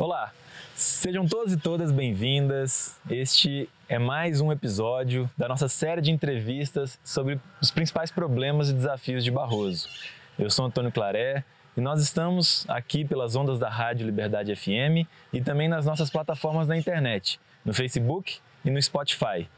Olá, sejam todos e todas bem-vindas. Este é mais um episódio da nossa série de entrevistas sobre os principais problemas e desafios de Barroso. Eu sou Antônio Claré e nós estamos aqui pelas ondas da Rádio Liberdade FM e também nas nossas plataformas na internet, no Facebook e no Spotify.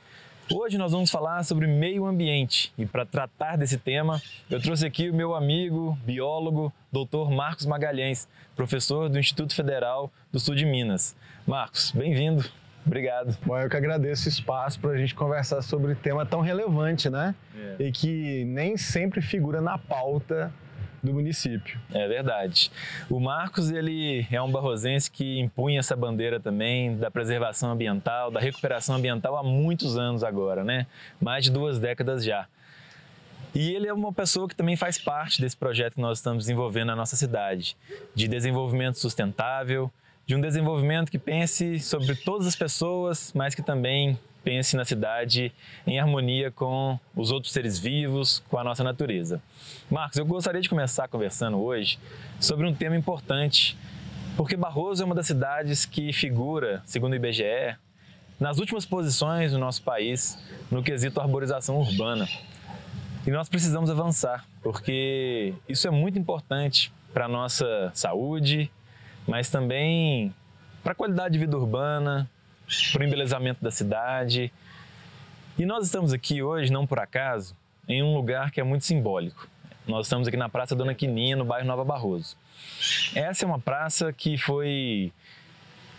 Hoje nós vamos falar sobre meio ambiente e para tratar desse tema, eu trouxe aqui o meu amigo, biólogo, Dr. Marcos Magalhães, professor do Instituto Federal do Sul de Minas. Marcos, bem-vindo. Obrigado. Bom, eu que agradeço o espaço para a gente conversar sobre um tema tão relevante, né? É. E que nem sempre figura na pauta do município. É verdade. O Marcos, ele é um barrosense que impunha essa bandeira também da preservação ambiental, da recuperação ambiental há muitos anos agora, né? Mais de duas décadas já. E ele é uma pessoa que também faz parte desse projeto que nós estamos desenvolvendo na nossa cidade, de desenvolvimento sustentável, de um desenvolvimento que pense sobre todas as pessoas, mas que também pense na cidade em harmonia com os outros seres vivos, com a nossa natureza. Marcos, eu gostaria de começar conversando hoje sobre um tema importante, porque Barroso é uma das cidades que figura, segundo o IBGE, nas últimas posições no nosso país no quesito arborização urbana. E nós precisamos avançar, porque isso é muito importante para a nossa saúde, mas também para a qualidade de vida urbana, para o embelezamento da cidade. E nós estamos aqui hoje, não por acaso, em um lugar que é muito simbólico. Nós estamos aqui na Praça Dona Quininha, no bairro Nova Barroso. Essa é uma praça que foi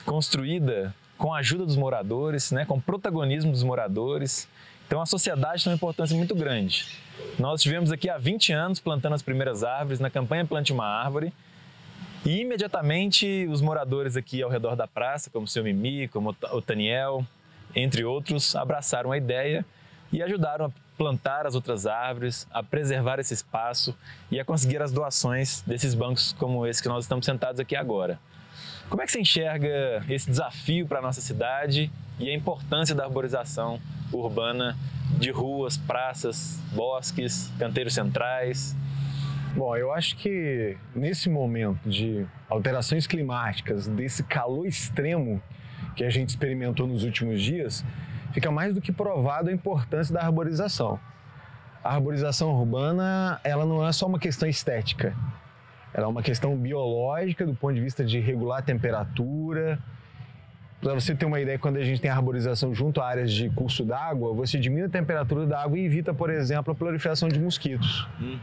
construída com a ajuda dos moradores, né, com o protagonismo dos moradores. Então a sociedade tem uma importância muito grande. Nós estivemos aqui há 20 anos plantando as primeiras árvores na campanha Plante uma Árvore e imediatamente os moradores aqui ao redor da praça, como o seu Mimi, como o Taniel, entre outros, abraçaram a ideia e ajudaram a plantar as outras árvores, a preservar esse espaço e a conseguir as doações desses bancos como esse que nós estamos sentados aqui agora. Como é que você enxerga esse desafio para a nossa cidade e a importância da arborização urbana de ruas, praças, bosques, canteiros centrais? Bom, eu acho que nesse momento de alterações climáticas, desse calor extremo que a gente experimentou nos últimos dias, fica mais do que provado a importância da arborização. A arborização urbana, ela não é só uma questão estética, ela é uma questão biológica do ponto de vista de regular a temperatura. Para você ter uma ideia, quando a gente tem arborização junto a áreas de curso d'água, você diminui a temperatura da água e evita, por exemplo, a proliferação de mosquitos. Uhum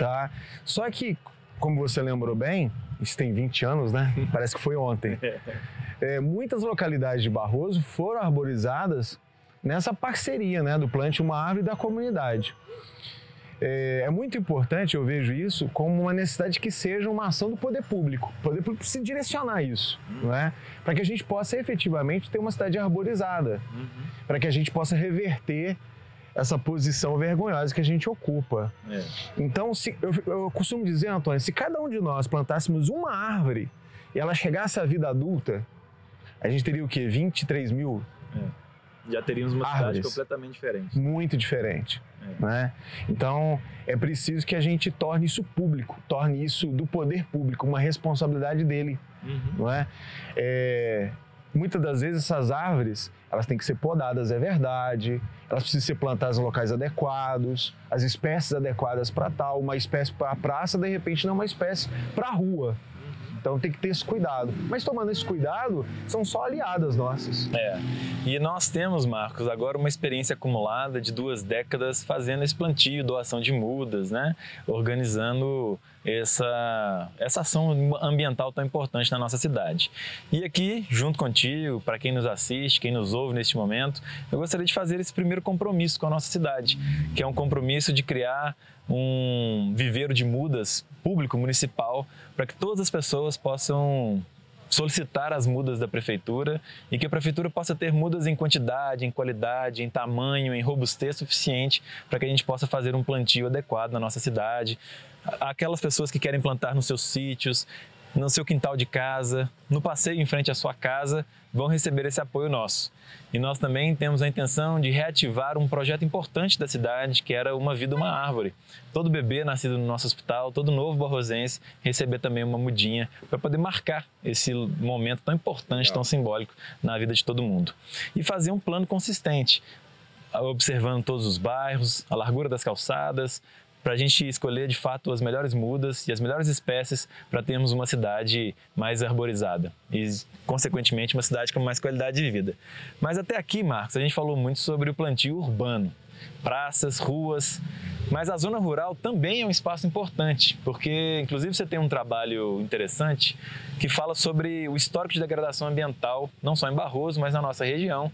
tá? Só que, como você lembrou bem, isso tem 20 anos, né? Parece que foi ontem. É, muitas localidades de Barroso foram arborizadas nessa parceria, né, do plante uma árvore da comunidade. É, é, muito importante, eu vejo isso como uma necessidade que seja uma ação do poder público. O poder público precisa direcionar isso, uhum. não é? Para que a gente possa efetivamente ter uma cidade arborizada, uhum. para que a gente possa reverter essa posição vergonhosa que a gente ocupa. É. Então, se, eu, eu costumo dizer, Antônio, se cada um de nós plantássemos uma árvore e ela chegasse à vida adulta, a gente teria o quê? 23 mil? Já teríamos uma árvores. cidade completamente diferente. Muito diferente. É. Né? Então, é preciso que a gente torne isso público, torne isso do poder público, uma responsabilidade dele. Uhum. Não é? é muitas das vezes essas árvores elas têm que ser podadas, é verdade, elas precisam ser plantadas em locais adequados, as espécies adequadas para tal, uma espécie para a praça, de repente não é uma espécie para a rua. Então tem que ter esse cuidado. Mas tomando esse cuidado, são só aliadas nossas. É. E nós temos, Marcos, agora uma experiência acumulada de duas décadas fazendo esse plantio, doação de mudas, né? Organizando essa, essa ação ambiental tão importante na nossa cidade. E aqui, junto contigo, para quem nos assiste, quem nos ouve neste momento, eu gostaria de fazer esse primeiro compromisso com a nossa cidade, que é um compromisso de criar um viveiro de mudas público municipal para que todas as pessoas possam solicitar as mudas da prefeitura e que a prefeitura possa ter mudas em quantidade, em qualidade, em tamanho, em robustez suficiente para que a gente possa fazer um plantio adequado na nossa cidade. Aquelas pessoas que querem plantar nos seus sítios, no seu quintal de casa, no passeio em frente à sua casa, vão receber esse apoio nosso. E nós também temos a intenção de reativar um projeto importante da cidade, que era Uma Vida, Uma Árvore. Todo bebê nascido no nosso hospital, todo novo barrosense, receber também uma mudinha para poder marcar esse momento tão importante, tão simbólico na vida de todo mundo. E fazer um plano consistente, observando todos os bairros, a largura das calçadas, para a gente escolher de fato as melhores mudas e as melhores espécies para termos uma cidade mais arborizada e, consequentemente, uma cidade com mais qualidade de vida. Mas até aqui, Marcos, a gente falou muito sobre o plantio urbano, praças, ruas, mas a zona rural também é um espaço importante, porque inclusive você tem um trabalho interessante que fala sobre o histórico de degradação ambiental, não só em Barroso, mas na nossa região.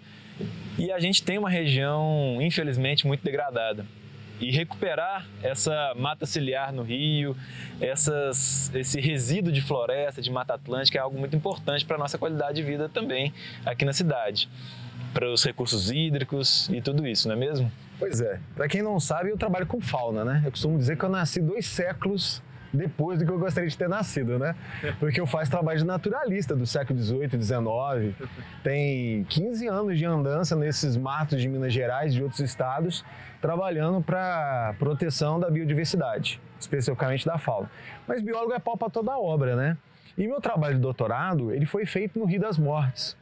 E a gente tem uma região, infelizmente, muito degradada e recuperar essa mata ciliar no rio, essas, esse resíduo de floresta, de mata atlântica, é algo muito importante para a nossa qualidade de vida também aqui na cidade, para os recursos hídricos e tudo isso, não é mesmo? Pois é. Para quem não sabe, eu trabalho com fauna, né? Eu costumo dizer que eu nasci dois séculos depois do que eu gostaria de ter nascido, né? Porque eu faço trabalho de naturalista do século XVIII XIX. Tem 15 anos de andança nesses matos de Minas Gerais e de outros estados, trabalhando para proteção da biodiversidade, especificamente da fauna. Mas biólogo é pau para toda a obra, né? E meu trabalho de doutorado, ele foi feito no Rio das Mortes,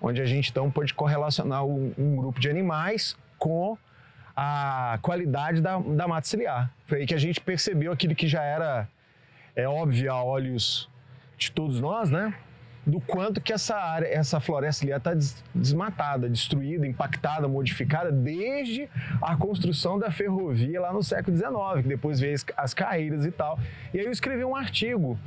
onde a gente então pôde correlacionar um, um grupo de animais com a qualidade da, da mata ciliar. Foi aí que a gente percebeu aquilo que já era é óbvio a olhos de todos nós, né? Do quanto que essa área, essa floresta ali está desmatada, destruída, impactada, modificada desde a construção da ferrovia lá no século XIX, que depois veio as carreiras e tal. E aí eu escrevi um artigo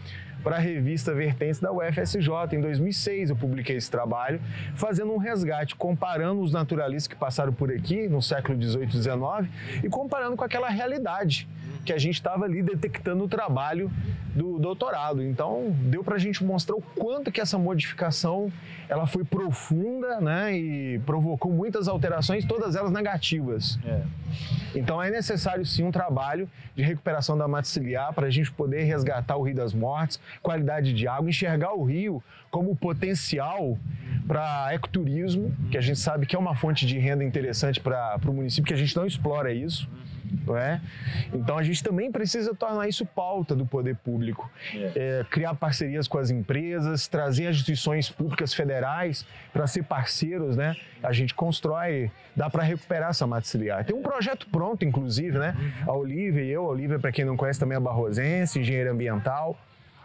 para a revista Vertentes da UFSJ. Em 2006 eu publiquei esse trabalho, fazendo um resgate, comparando os naturalistas que passaram por aqui no século XVIII e XIX e comparando com aquela realidade que a gente estava ali detectando no trabalho do doutorado. Então, deu para a gente mostrar o quanto que essa modificação ela foi profunda né, e provocou muitas alterações, todas elas negativas. É. Então, é necessário sim um trabalho de recuperação da mata ciliar para a gente poder resgatar o Rio das Mortes, qualidade de água, enxergar o rio como potencial para ecoturismo, que a gente sabe que é uma fonte de renda interessante para o município, que a gente não explora isso não é? Então a gente também precisa tornar isso pauta do poder público, é. É, criar parcerias com as empresas, trazer as instituições públicas federais para ser parceiros, né? A gente constrói, dá para recuperar essa mata ciliar. Tem um projeto pronto, inclusive, né? A Olivia e eu, a Olivia, para quem não conhece, também é barrosense, engenheira ambiental.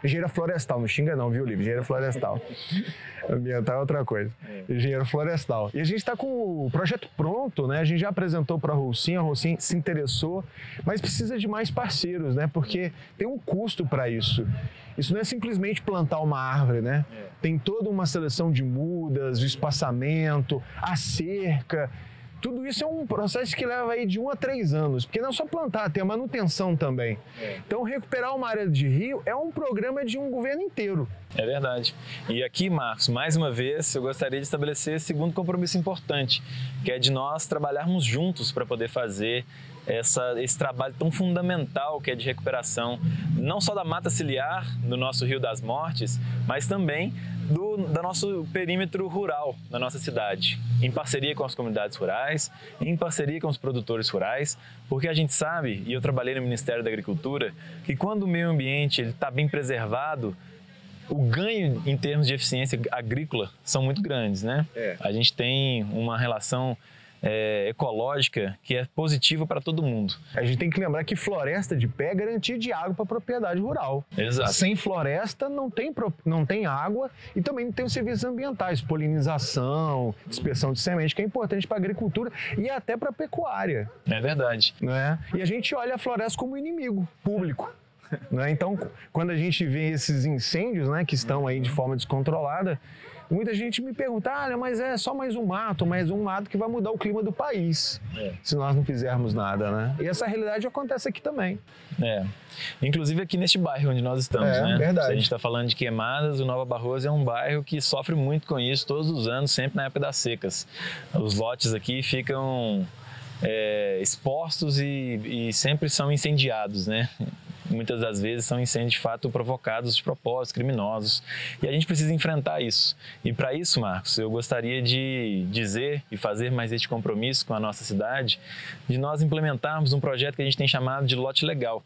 Engenheiro florestal, não xinga não, viu, Livre? Engenheiro florestal. Ambiental é outra coisa. É. Engenheiro florestal. E a gente está com o projeto pronto, né? A gente já apresentou para a Rocinha, a Rocinha se interessou, mas precisa de mais parceiros, né? Porque tem um custo para isso. Isso não é simplesmente plantar uma árvore, né? É. Tem toda uma seleção de mudas, o espaçamento, a cerca. Tudo isso é um processo que leva aí de um a três anos, porque não é só plantar, tem a manutenção também. É. Então, recuperar uma área de rio é um programa de um governo inteiro. É verdade. E aqui, Marcos, mais uma vez, eu gostaria de estabelecer esse segundo compromisso importante, que é de nós trabalharmos juntos para poder fazer essa, esse trabalho tão fundamental que é de recuperação, não só da mata ciliar do nosso Rio das Mortes, mas também do, nosso perímetro rural da nossa cidade, em parceria com as comunidades rurais, em parceria com os produtores rurais, porque a gente sabe, e eu trabalhei no Ministério da Agricultura, que quando o meio ambiente está bem preservado, o ganho em termos de eficiência agrícola são muito grandes, né? É. A gente tem uma relação é, ecológica que é positiva para todo mundo. A gente tem que lembrar que floresta de pé é garantia de água para a propriedade rural. Exato. Sem floresta não tem, não tem água e também não tem os serviços ambientais, polinização, dispersão de semente, que é importante para a agricultura e até para a pecuária. É verdade. Né? E a gente olha a floresta como inimigo público. Né? Então, quando a gente vê esses incêndios né, que estão aí de forma descontrolada, Muita gente me pergunta, ah, mas é só mais um mato, mais um mato que vai mudar o clima do país, é. se nós não fizermos nada, né? E essa realidade acontece aqui também. É. Inclusive aqui neste bairro onde nós estamos, é, né? Verdade. Se a gente está falando de queimadas, o Nova Barroso é um bairro que sofre muito com isso todos os anos, sempre na época das secas. Os lotes aqui ficam é, expostos e, e sempre são incendiados, né? Muitas das vezes são incêndios de fato provocados de propósitos criminosos. E a gente precisa enfrentar isso. E para isso, Marcos, eu gostaria de dizer e fazer mais este compromisso com a nossa cidade, de nós implementarmos um projeto que a gente tem chamado de lote legal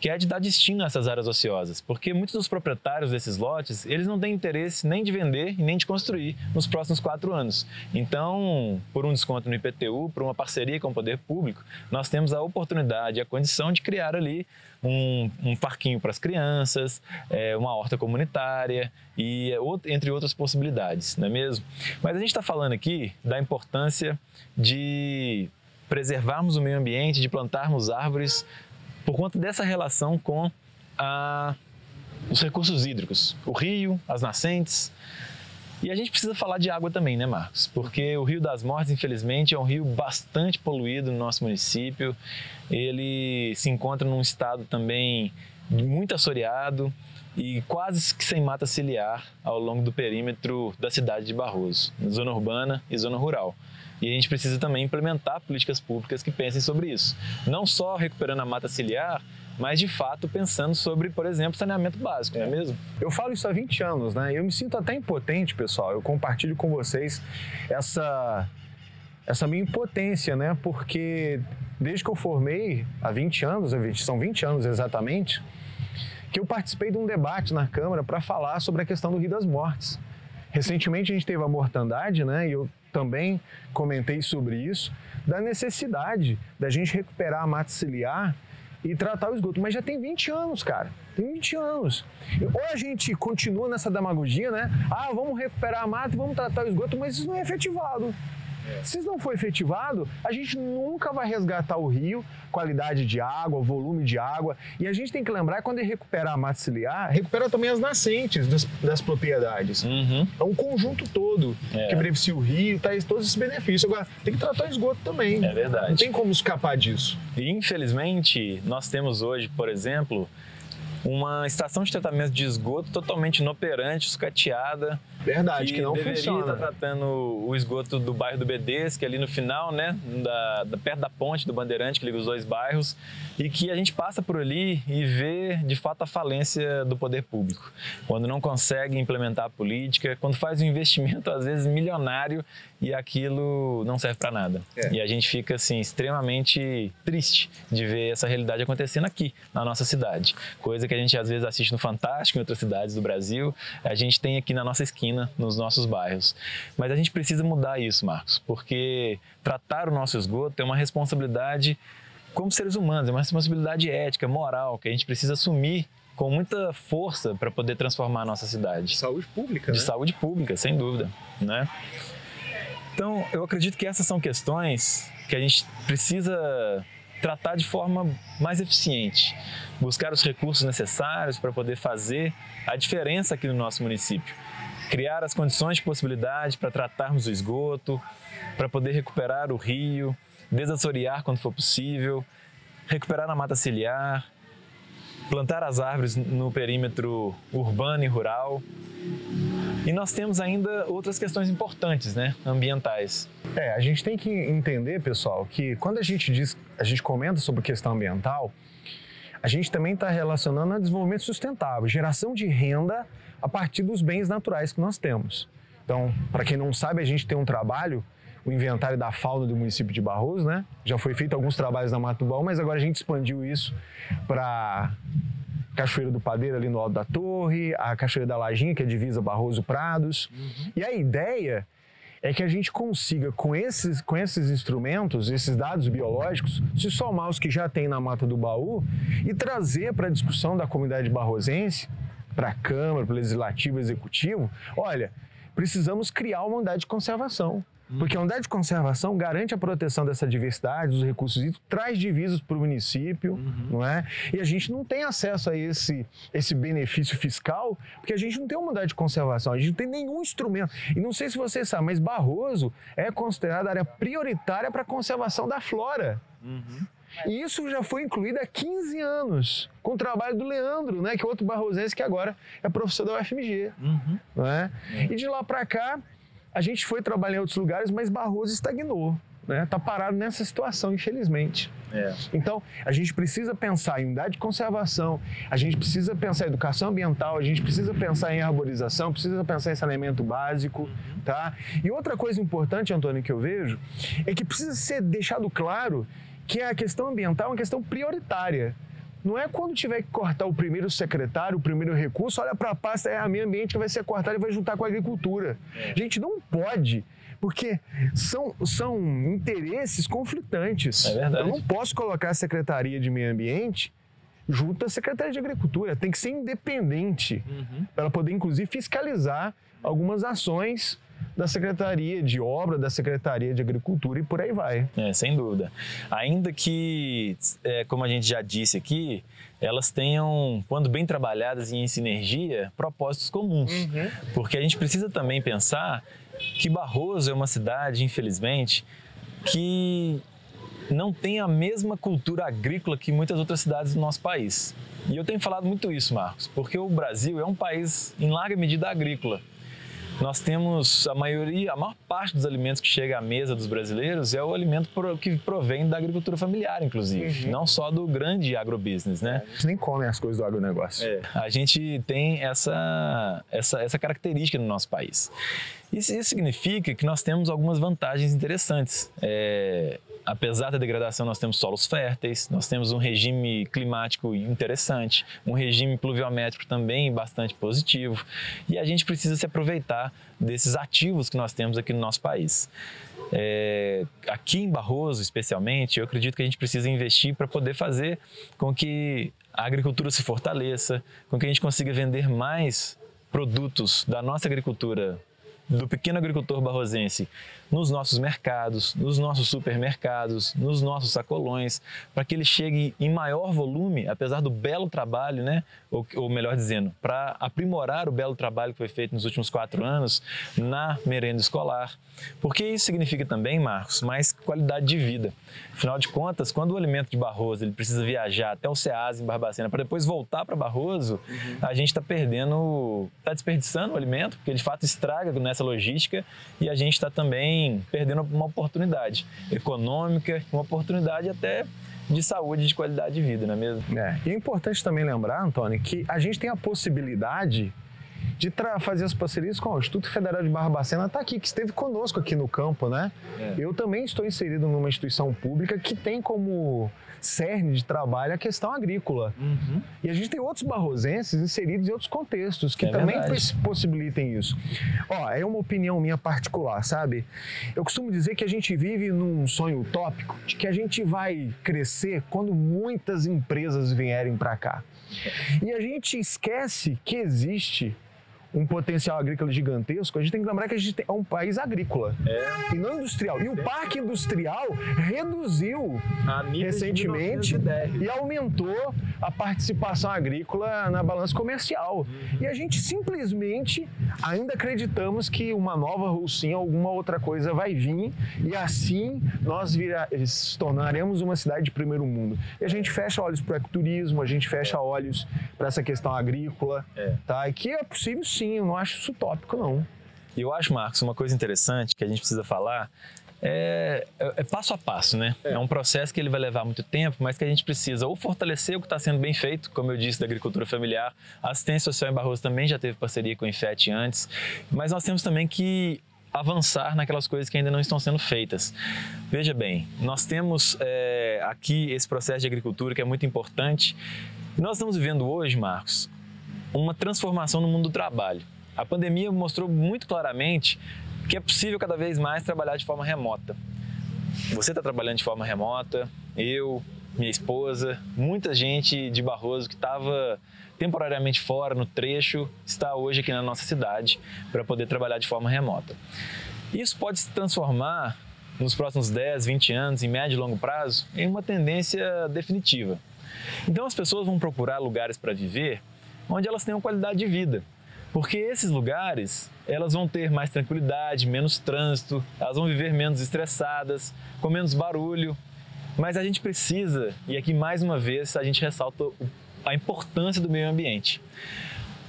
que é de dar destino a essas áreas ociosas, porque muitos dos proprietários desses lotes, eles não têm interesse nem de vender e nem de construir nos próximos quatro anos. Então, por um desconto no IPTU, por uma parceria com o poder público, nós temos a oportunidade, a condição de criar ali um, um parquinho para as crianças, é, uma horta comunitária e entre outras possibilidades, não é mesmo? Mas a gente está falando aqui da importância de preservarmos o meio ambiente, de plantarmos árvores por conta dessa relação com a, os recursos hídricos, o rio, as nascentes. E a gente precisa falar de água também, né, Marcos? Porque o Rio das Mortes, infelizmente, é um rio bastante poluído no nosso município. Ele se encontra num estado também muito assoreado e quase que sem mata ciliar ao longo do perímetro da cidade de Barroso, zona urbana e zona rural. E a gente precisa também implementar políticas públicas que pensem sobre isso. Não só recuperando a mata ciliar, mas de fato pensando sobre, por exemplo, saneamento básico, não é mesmo? Eu falo isso há 20 anos, né? Eu me sinto até impotente, pessoal. Eu compartilho com vocês essa essa minha impotência, né? Porque desde que eu formei há 20 anos, são 20 anos exatamente, que eu participei de um debate na Câmara para falar sobre a questão do Rio das Mortes. Recentemente a gente teve a mortandade, né? E eu também comentei sobre isso, da necessidade da gente recuperar a mata ciliar e tratar o esgoto. Mas já tem 20 anos, cara. Tem 20 anos. Ou a gente continua nessa demagogia, né? Ah, vamos recuperar a mata e vamos tratar o esgoto, mas isso não é efetivado. Se isso não for efetivado, a gente nunca vai resgatar o rio, qualidade de água, volume de água. E a gente tem que lembrar, quando ele recupera a mata ciliar, recupera também as nascentes das, das propriedades. Uhum. É um conjunto todo é. que beneficia o rio, traz todos esses benefícios. Agora, tem que tratar o esgoto também. É verdade. Não tem como escapar disso. E, infelizmente, nós temos hoje, por exemplo, uma estação de tratamento de esgoto totalmente inoperante, sucateada. Verdade, que, que não deveria funciona. estar tratando o esgoto do bairro do BDs, que é ali no final, né, da, da, perto da ponte do Bandeirante, que liga os dois bairros, e que a gente passa por ali e vê, de fato, a falência do poder público. Quando não consegue implementar a política, quando faz um investimento, às vezes, milionário, e aquilo não serve para nada. É. E a gente fica, assim, extremamente triste de ver essa realidade acontecendo aqui, na nossa cidade. Coisa que a gente, às vezes, assiste no Fantástico, em outras cidades do Brasil, a gente tem aqui na nossa esquina, nos nossos bairros. Mas a gente precisa mudar isso, Marcos, porque tratar o nosso esgoto é uma responsabilidade como seres humanos, é uma responsabilidade ética, moral, que a gente precisa assumir com muita força para poder transformar a nossa cidade. De saúde pública, De né? saúde pública, sem dúvida, né? Então, eu acredito que essas são questões que a gente precisa tratar de forma mais eficiente, buscar os recursos necessários para poder fazer a diferença aqui no nosso município, criar as condições de possibilidade para tratarmos o esgoto, para poder recuperar o rio, desassorear quando for possível, recuperar a mata ciliar, plantar as árvores no perímetro urbano e rural e nós temos ainda outras questões importantes, né, ambientais. É, a gente tem que entender, pessoal, que quando a gente diz, a gente comenta sobre questão ambiental, a gente também está relacionando a desenvolvimento sustentável, geração de renda a partir dos bens naturais que nós temos. Então, para quem não sabe, a gente tem um trabalho, o inventário da fauna do município de Barroso, né? Já foi feito alguns trabalhos na Mato Bom, mas agora a gente expandiu isso para Cachoeira do Padeiro ali no Alto da Torre, a Cachoeira da Lajinha, que é divisa Barroso Prados. Uhum. E a ideia é que a gente consiga, com esses, com esses instrumentos, esses dados biológicos, se somar os que já tem na Mata do Baú e trazer para a discussão da comunidade barrosense, para a Câmara, para o Legislativo, Executivo, olha, precisamos criar uma unidade de conservação. Porque a unidade de conservação garante a proteção dessa diversidade, dos recursos hídricos, traz divisas para o município, uhum. não é? E a gente não tem acesso a esse, esse benefício fiscal, porque a gente não tem uma unidade de conservação, a gente não tem nenhum instrumento. E não sei se vocês sabem, mas Barroso é considerada área prioritária para a conservação da flora. Uhum. E isso já foi incluído há 15 anos, com o trabalho do Leandro, né, que é outro barrosense que agora é professor da UFMG. Uhum. Não é? E de lá para cá, a gente foi trabalhar em outros lugares, mas Barroso estagnou. né, tá parado nessa situação, infelizmente. É. Então, a gente precisa pensar em unidade de conservação, a gente precisa pensar em educação ambiental, a gente precisa pensar em arborização, precisa pensar em saneamento básico, tá? E outra coisa importante, Antônio, que eu vejo, é que precisa ser deixado claro que a questão ambiental é uma questão prioritária. Não é quando tiver que cortar o primeiro secretário, o primeiro recurso, olha para a pasta, é a meio ambiente que vai ser cortado e vai juntar com a agricultura. É. Gente, não pode porque são, são interesses conflitantes. É verdade. Eu não posso colocar a Secretaria de Meio Ambiente junto à Secretaria de Agricultura. Tem que ser independente Uhum. para poder, inclusive, fiscalizar algumas ações da Secretaria de Obra, da Secretaria de Agricultura e por aí vai. É, sem dúvida. Ainda que, é, como a gente já disse aqui, elas tenham, quando bem trabalhadas e em sinergia, propósitos comuns. Porque a gente precisa também pensar que Barroso é uma cidade, infelizmente, que não tem a mesma cultura agrícola que muitas outras cidades do nosso país. E eu tenho falado muito isso, Marcos, porque o Brasil é um país, em larga medida, agrícola. Nós temos a maioria, a maior parte dos alimentos que chega à mesa dos brasileiros é o alimento que provém da agricultura familiar, inclusive, não só do grande agrobusiness, né? A gente nem come as coisas do agronegócio. A gente tem essa, essa, essa característica no nosso país. Isso, isso significa que nós temos algumas vantagens interessantes. É, apesar da degradação, nós temos solos férteis, nós temos um regime climático interessante, um regime pluviométrico também bastante positivo, e a gente precisa se aproveitar desses ativos que nós temos aqui no nosso país. É, aqui em Barroso, especialmente, eu acredito que a gente precisa investir para poder fazer com que a agricultura se fortaleça, com que a gente consiga vender mais produtos da nossa agricultura, do pequeno agricultor barrosense, nos nossos mercados, nos nossos supermercados, nos nossos sacolões, para que ele chegue em maior volume, apesar do belo trabalho, né? ou, ou melhor dizendo, para aprimorar o belo trabalho que foi feito nos últimos quatro anos na merenda escolar. Porque isso significa também, Marcos, mais qualidade de vida. Afinal de contas, quando o alimento de Barroso ele precisa viajar até o Ceasa em Barbacena para depois voltar para Barroso, a gente está perdendo, está desperdiçando o alimento, porque de fato estraga nessa logística e a gente está também perdendo uma oportunidade econômica, uma oportunidade até de saúde de qualidade de vida, não é mesmo? É. E é importante também lembrar, Antônio, que a gente tem a possibilidade de fazer as parcerias com o Instituto Federal de Barbacena, está aqui, que esteve conosco aqui no campo, né? É. Eu também estou inserido numa instituição pública que tem como cerne de trabalho a questão agrícola. E a gente tem outros barrosenses inseridos em outros contextos que É também verdade. poss- possibilitem isso. Ó, é uma opinião minha particular, sabe? Eu costumo dizer que a gente vive num sonho utópico de que a gente vai crescer quando muitas empresas vierem para cá. E a gente esquece que existe um potencial agrícola gigantesco, a gente tem que lembrar que a gente é um país agrícola e não industrial. E o parque industrial reduziu recentemente e aumentou a participação agrícola na balança comercial. E a gente simplesmente ainda acreditamos que uma nova Rússia, alguma outra coisa vai vir e assim nós vira, se tornaremos uma cidade de primeiro mundo. E a gente fecha olhos para o ecoturismo, a gente fecha olhos para essa questão agrícola, É. tá? E que é possível sim, eu não acho isso utópico não. E eu acho, Marcos, uma coisa interessante que a gente precisa falar é, é- é passo a passo, né? É. um processo que ele vai levar muito tempo, mas que a gente precisa ou fortalecer o que está sendo bem feito, como eu disse, da agricultura familiar. A assistência social em Barroso também já teve parceria com o Infet antes, mas nós temos também que avançar naquelas coisas que ainda não estão sendo feitas. Veja bem, nós temos é, aqui esse processo de agricultura que é muito importante. Nós estamos vivendo hoje, Marcos, uma transformação no mundo do trabalho. A pandemia mostrou muito claramente que é possível cada vez mais trabalhar de forma remota. Você está trabalhando de forma remota, eu, minha esposa, muita gente de Barroso que estava temporariamente fora no trecho está hoje aqui na nossa cidade para poder trabalhar de forma remota. Isso pode se transformar nos próximos 10, 20 anos, em médio e longo prazo, em uma tendência definitiva. Então as pessoas vão procurar lugares para viver onde elas tenham qualidade de vida. Porque esses lugares, elas vão ter mais tranquilidade, menos trânsito, elas vão viver menos estressadas, com menos barulho. Mas a gente precisa, e aqui mais uma vez a gente ressalta a importância do meio ambiente.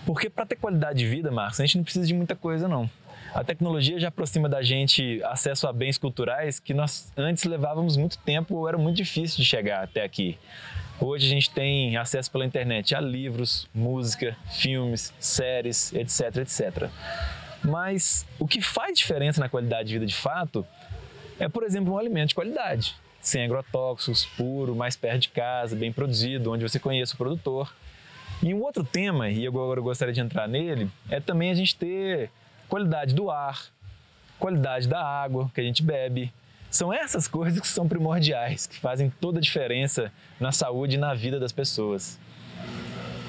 Porque para ter qualidade de vida, Marcos, a gente não precisa de muita coisa não. A tecnologia já aproxima da gente acesso a bens culturais que nós antes levávamos muito tempo ou era muito difícil de chegar até aqui. Hoje a gente tem acesso pela internet a livros, música, filmes, séries, etc, etc. Mas o que faz diferença na qualidade de vida de fato é, por exemplo, um alimento de qualidade, sem agrotóxicos, puro, mais perto de casa, bem produzido, onde você conheça o produtor. E um outro tema, e agora eu gostaria de entrar nele, é também a gente ter qualidade do ar, qualidade da água que a gente bebe. São essas coisas que são primordiais, que fazem toda a diferença na saúde e na vida das pessoas.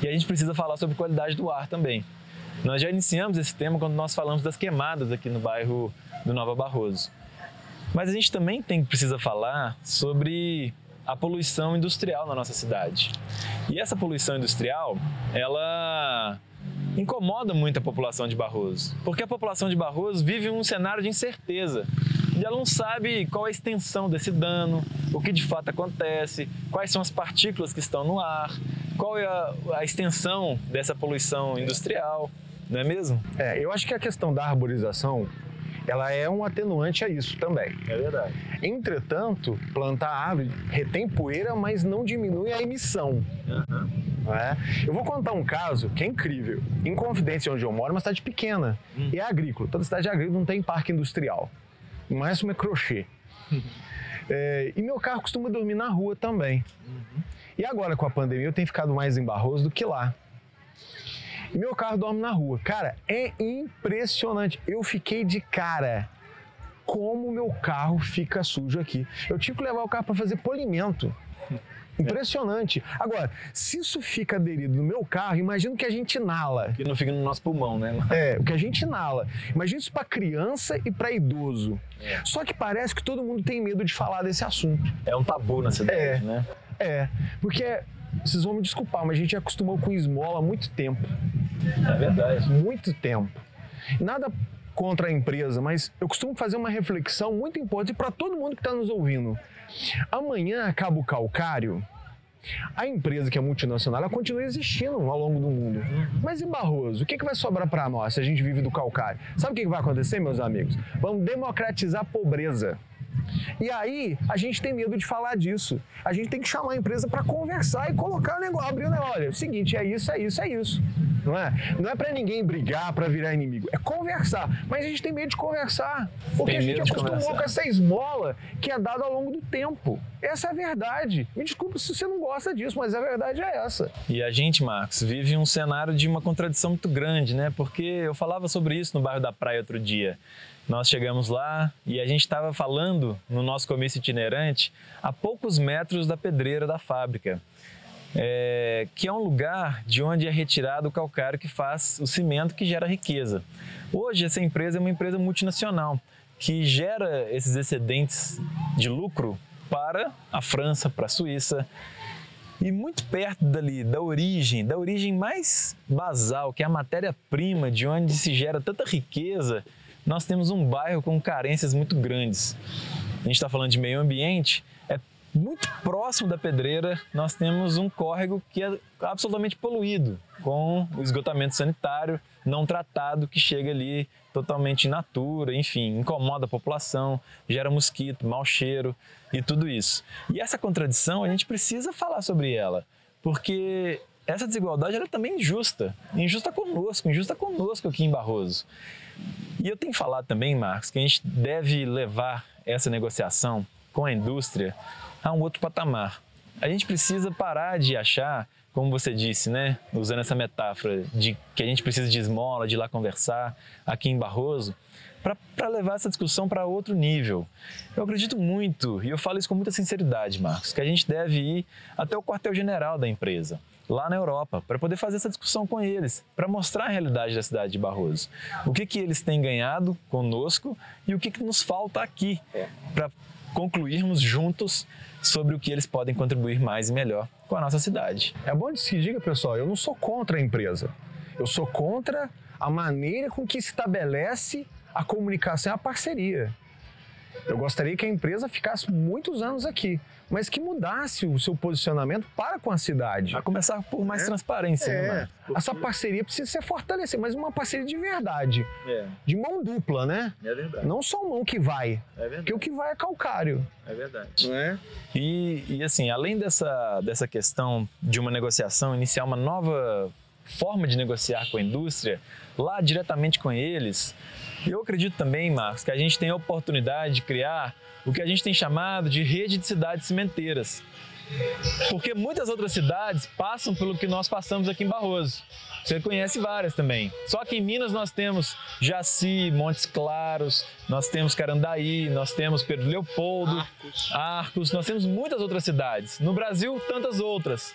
E a gente precisa falar sobre qualidade do ar também. Nós já iniciamos esse tema quando nós falamos das queimadas aqui no bairro do Nova Barroso. Mas a gente também tem precisa falar sobre a poluição industrial na nossa cidade. E essa poluição industrial, ela incomoda muito a população de Barroso, porque a população de Barroso vive um cenário de incerteza. E ela não sabe qual é a extensão desse dano, o que de fato acontece, quais são as partículas que estão no ar, qual é a, a extensão dessa poluição industrial, não é mesmo? É, eu acho que a questão da arborização ela é um atenuante a isso também. É verdade. Entretanto, plantar árvore retém poeira, mas não diminui a emissão. Uhum. É? Eu vou contar um caso que é incrível. Em Confidência, onde eu moro, é uma cidade pequena e é agrícola. Toda cidade agrícola não tem parque industrial. O máximo é crochê. É, e meu carro costuma dormir na rua também. Uhum. E agora com a pandemia eu tenho ficado mais em Barroso do que lá. Meu carro dorme na rua. Cara, é impressionante. Eu fiquei de cara como meu carro fica sujo aqui. Eu tive que levar o carro para fazer polimento. Impressionante. Agora, se isso fica aderido no meu carro, imagina que a gente inala. Que não fica no nosso pulmão, né? É, o que a gente inala. Imagina isso para criança e para idoso. É. Só que parece que todo mundo tem medo de falar desse assunto. É um tabu na cidade, é, né? É, porque vocês vão me desculpar, mas a gente acostumou com esmola há muito tempo. É verdade. Muito tempo. Nada contra a empresa, mas eu costumo fazer uma reflexão muito importante para todo mundo que está nos ouvindo. Amanhã acaba o calcário, a empresa que é multinacional ela continua existindo ao longo do mundo. Mas e Barroso? O que, que vai sobrar para nós se a gente vive do calcário? Sabe o que, que vai acontecer, meus amigos? Vamos democratizar a pobreza. E aí, a gente tem medo de falar disso. A gente tem que chamar a empresa para conversar e colocar o negócio, abrir o negócio. Olha, é o seguinte, é isso, é isso, é isso. Não é? Não é para ninguém brigar, para virar inimigo. É conversar. Mas a gente tem medo de conversar. Porque tem a gente acostumou com essa esmola que é dada ao longo do tempo. Essa é a verdade. Me desculpe se você não gosta disso, mas a verdade é essa. E a gente, Marcos, vive um cenário de uma contradição muito grande, né? Porque eu falava sobre isso no bairro da Praia outro dia. Nós chegamos lá e a gente estava falando no nosso comício itinerante a poucos metros da pedreira da fábrica, é, que é um lugar de onde é retirado o calcário que faz o cimento que gera riqueza. Hoje, essa empresa é uma empresa multinacional que gera esses excedentes de lucro para a França, para a Suíça. E muito perto dali, da origem, da origem mais basal, que é a matéria-prima de onde se gera tanta riqueza nós temos um bairro com carências muito grandes. A gente está falando de meio ambiente, é muito próximo da pedreira, nós temos um córrego que é absolutamente poluído, com o esgotamento sanitário não tratado que chega ali totalmente in natura, enfim, incomoda a população, gera mosquito, mau cheiro e tudo isso. E essa contradição a gente precisa falar sobre ela, porque essa desigualdade é também injusta, injusta conosco, injusta conosco aqui em Barroso. E eu tenho falado também, Marcos, que a gente deve levar essa negociação com a indústria a um outro patamar. A gente precisa parar de achar, como você disse, né, usando essa metáfora de que a gente precisa de esmola, de ir lá conversar aqui em Barroso, para levar essa discussão para outro nível. Eu acredito muito, e eu falo isso com muita sinceridade, Marcos, que a gente deve ir até o quartel-general da empresa lá na Europa, para poder fazer essa discussão com eles, para mostrar a realidade da cidade de Barroso. O que, que eles têm ganhado conosco e o que, que nos falta aqui, é. para concluirmos juntos sobre o que eles podem contribuir mais e melhor com a nossa cidade. É bom que se diga, pessoal, eu não sou contra a empresa. Eu sou contra a maneira com que se estabelece a comunicação e a parceria. Eu gostaria que a empresa ficasse muitos anos aqui, mas que mudasse o seu posicionamento para com a cidade. A começar por mais é. transparência, é. né? Porque... Essa parceria precisa ser fortalecida, mas uma parceria de verdade. É. De mão dupla, né? É verdade. Não só mão que vai. É verdade. Porque o que vai é calcário. É verdade. Não é? E, e assim, além dessa, dessa questão de uma negociação, iniciar uma nova forma de negociar com a indústria, lá diretamente com eles, eu acredito também, Marcos, que a gente tem a oportunidade de criar o que a gente tem chamado de rede de cidades cimenteiras. Porque muitas outras cidades passam pelo que nós passamos aqui em Barroso. Você conhece várias também. Só que em Minas nós temos Jaci, Montes Claros, nós temos Carandaí, nós temos Pedro Leopoldo, Arcos, Arcos nós temos muitas outras cidades. No Brasil, tantas outras.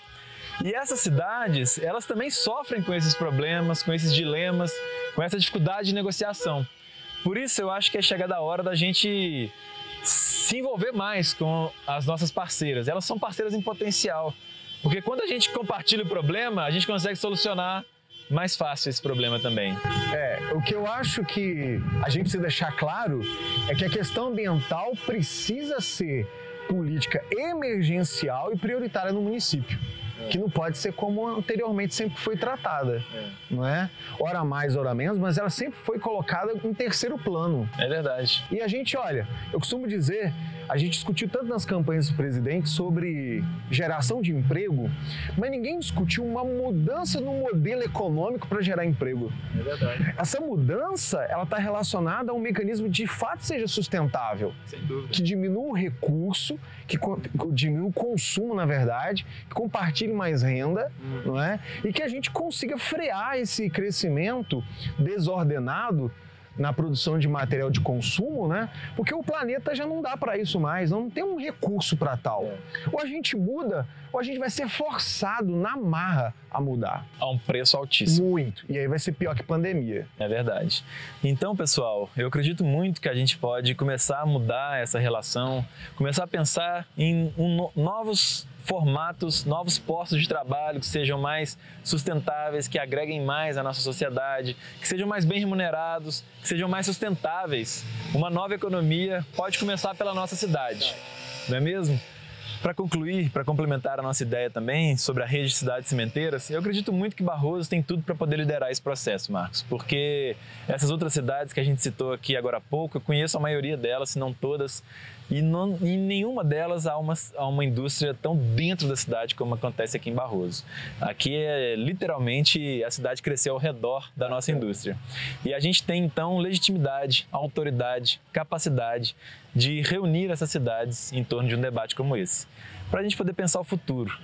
E essas cidades, elas também sofrem com esses problemas, com esses dilemas, com essa dificuldade de negociação. Por isso eu acho que é chegada a hora da gente se envolver mais com as nossas parceiras. Elas são parceiras em potencial. Porque quando a gente compartilha o problema, a gente consegue solucionar mais fácil esse problema também. É, o que eu acho que a gente precisa deixar claro é que a questão ambiental precisa ser política emergencial e prioritária no município que não pode ser como anteriormente sempre foi tratada, é. não é? Ora mais, ora menos, mas ela sempre foi colocada em terceiro plano. É verdade. E a gente, olha, eu costumo dizer, a gente discutiu tanto nas campanhas do presidente sobre geração de emprego, mas ninguém discutiu uma mudança no modelo econômico para gerar emprego. É verdade. Essa mudança, ela está relacionada a um mecanismo de fato seja sustentável, Sem dúvida. que diminua o recurso, que diminua o consumo, na verdade, que compartilhe mais renda, uhum. não é? E que a gente consiga frear esse crescimento desordenado na produção de material de consumo, né? Porque o planeta já não dá para isso mais, não tem um recurso para tal. Ou a gente muda, ou a gente vai ser forçado na marra a mudar. A um preço altíssimo. Muito. E aí vai ser pior que pandemia. É verdade. Então, pessoal, eu acredito muito que a gente pode começar a mudar essa relação, começar a pensar em um, novos formatos, novos postos de trabalho que sejam mais sustentáveis, que agreguem mais à nossa sociedade, que sejam mais bem remunerados, que sejam mais sustentáveis. Uma nova economia pode começar pela nossa cidade, não é mesmo? Para concluir, para complementar a nossa ideia também sobre a rede de cidades cimenteiras, eu acredito muito que Barroso tem tudo para poder liderar esse processo, Marcos, porque essas outras cidades que a gente citou aqui agora há pouco, eu conheço a maioria delas, se não todas, e não, em nenhuma delas há uma, há uma indústria tão dentro da cidade como acontece aqui em Barroso. Aqui é literalmente a cidade cresceu ao redor da nossa indústria. E a gente tem então legitimidade, autoridade, capacidade de reunir essas cidades em torno de um debate como esse, para a gente poder pensar o futuro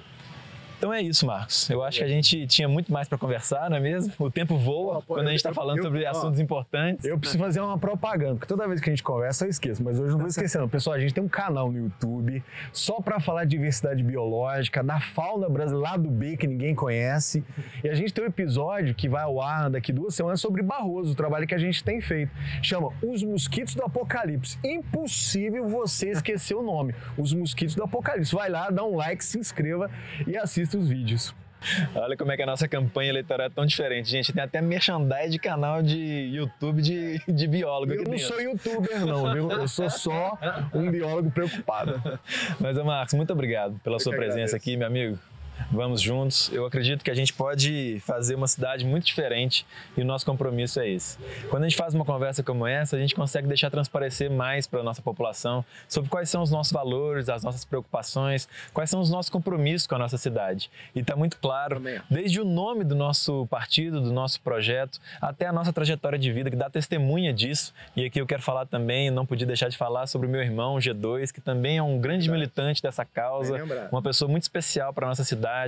então é isso, Marcos. Eu acho que a gente tinha muito mais para conversar, não é mesmo? O tempo voa quando a gente está falando eu, sobre eu, assuntos ó, importantes. Eu preciso fazer uma propaganda, porque toda vez que a gente conversa eu esqueço, mas hoje não vou esquecer não. Pessoal, a gente tem um canal no YouTube só para falar de diversidade biológica, da fauna brasileira lá do B que ninguém conhece. E a gente tem um episódio que vai ao ar daqui duas semanas sobre Barroso, o trabalho que a gente tem feito. Chama Os Mosquitos do Apocalipse. Impossível você esquecer o nome. Os Mosquitos do Apocalipse. Vai lá, dá um like, se inscreva e assista assista os vídeos. Olha como é que a nossa campanha eleitoral é tão diferente, gente. Tem até merchandising de canal de YouTube de, de biólogo. Eu não dentro. sou youtuber, não, viu? Eu sou só um biólogo preocupado. Mas, Marcos, muito obrigado pela Eu sua presença agradeço. aqui, meu amigo vamos juntos. Eu acredito que a gente pode fazer uma cidade muito diferente e o nosso compromisso é esse. Quando a gente faz uma conversa como essa, a gente consegue deixar transparecer mais para a nossa população sobre quais são os nossos valores, as nossas preocupações, quais são os nossos compromissos com a nossa cidade. E está muito claro, desde o nome do nosso partido, do nosso projeto, até a nossa trajetória de vida, que dá testemunha disso. E aqui eu quero falar também, não podia deixar de falar sobre o meu irmão G2, que também é um grande militante dessa causa, uma pessoa muito especial para a nossa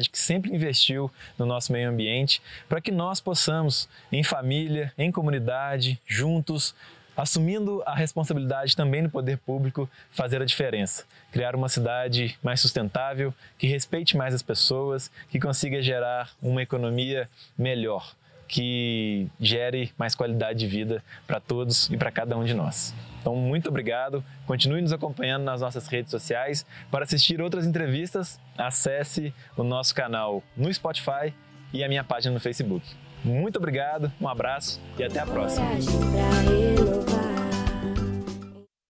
que sempre investiu no nosso meio ambiente, para que nós possamos, em família, em comunidade, juntos, assumindo a responsabilidade também no poder público, fazer a diferença. Criar uma cidade mais sustentável, que respeite mais as pessoas, que consiga gerar uma economia melhor que gere mais qualidade de vida para todos e para cada um de nós. Então, muito obrigado. Continue nos acompanhando nas nossas redes sociais. Para assistir outras entrevistas, acesse o nosso canal no Spotify e a minha página no Facebook. Muito obrigado, um abraço e até a próxima.